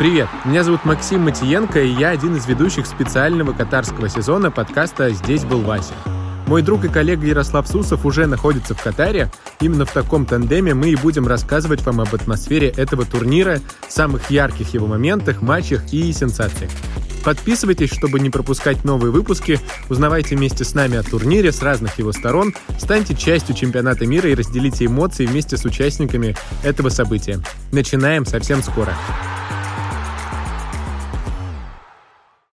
Привет, меня зовут Максим Матиенко, и я один из ведущих специального катарского сезона подкаста «Здесь был Вася». Мой друг и коллега Ярослав Сусов уже находится в Катаре. Именно в таком тандеме мы и будем рассказывать вам об атмосфере этого турнира, самых ярких его моментах, матчах и сенсациях. Подписывайтесь, чтобы не пропускать новые выпуски, узнавайте вместе с нами о турнире с разных его сторон, станьте частью чемпионата мира и разделите эмоции вместе с участниками этого события. Начинаем совсем скоро.